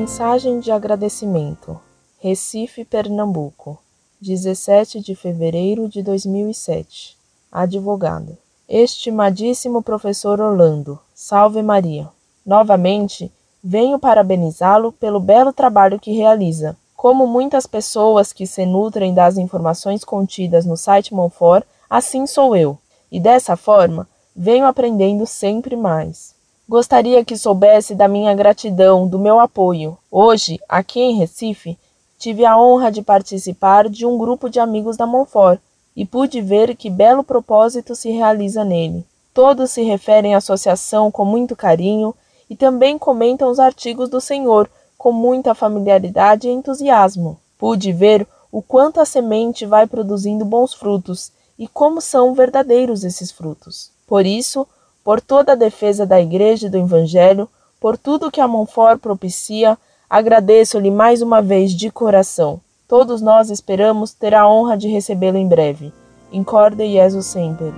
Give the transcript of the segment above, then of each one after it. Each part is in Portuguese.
Mensagem de agradecimento. Recife, Pernambuco. 17 de fevereiro de 2007. Advogado. Estimadíssimo professor Orlando, salve Maria. Novamente, venho parabenizá-lo pelo belo trabalho que realiza. Como muitas pessoas que se nutrem das informações contidas no site Monfort, assim sou eu. E dessa forma, venho aprendendo sempre mais. Gostaria que soubesse da minha gratidão, do meu apoio. Hoje, aqui em Recife, tive a honra de participar de um grupo de amigos da Monfort e pude ver que belo propósito se realiza nele. Todos se referem à associação com muito carinho e também comentam os artigos do Senhor com muita familiaridade e entusiasmo. Pude ver o quanto a semente vai produzindo bons frutos e como são verdadeiros esses frutos. Por isso, por toda a defesa da Igreja e do Evangelho, por tudo que a Monfort propicia, agradeço-lhe mais uma vez de coração. Todos nós esperamos ter a honra de recebê-lo em breve. Incorde Jesus sempre.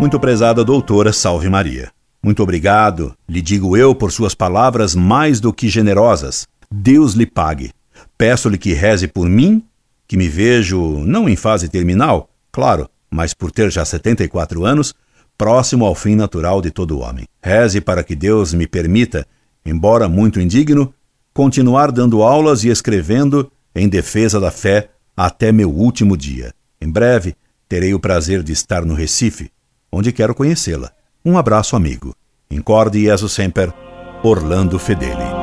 Muito prezada doutora Salve Maria. Muito obrigado, lhe digo eu, por suas palavras mais do que generosas. Deus lhe pague. Peço-lhe que reze por mim, que me vejo não em fase terminal, claro, mas por ter já 74 anos, próximo ao fim natural de todo homem. Reze para que Deus me permita embora muito indigno, continuar dando aulas e escrevendo em defesa da fé até meu último dia. Em breve, terei o prazer de estar no Recife, onde quero conhecê-la. Um abraço, amigo. Incorde Jesus Semper, Orlando Fedeli.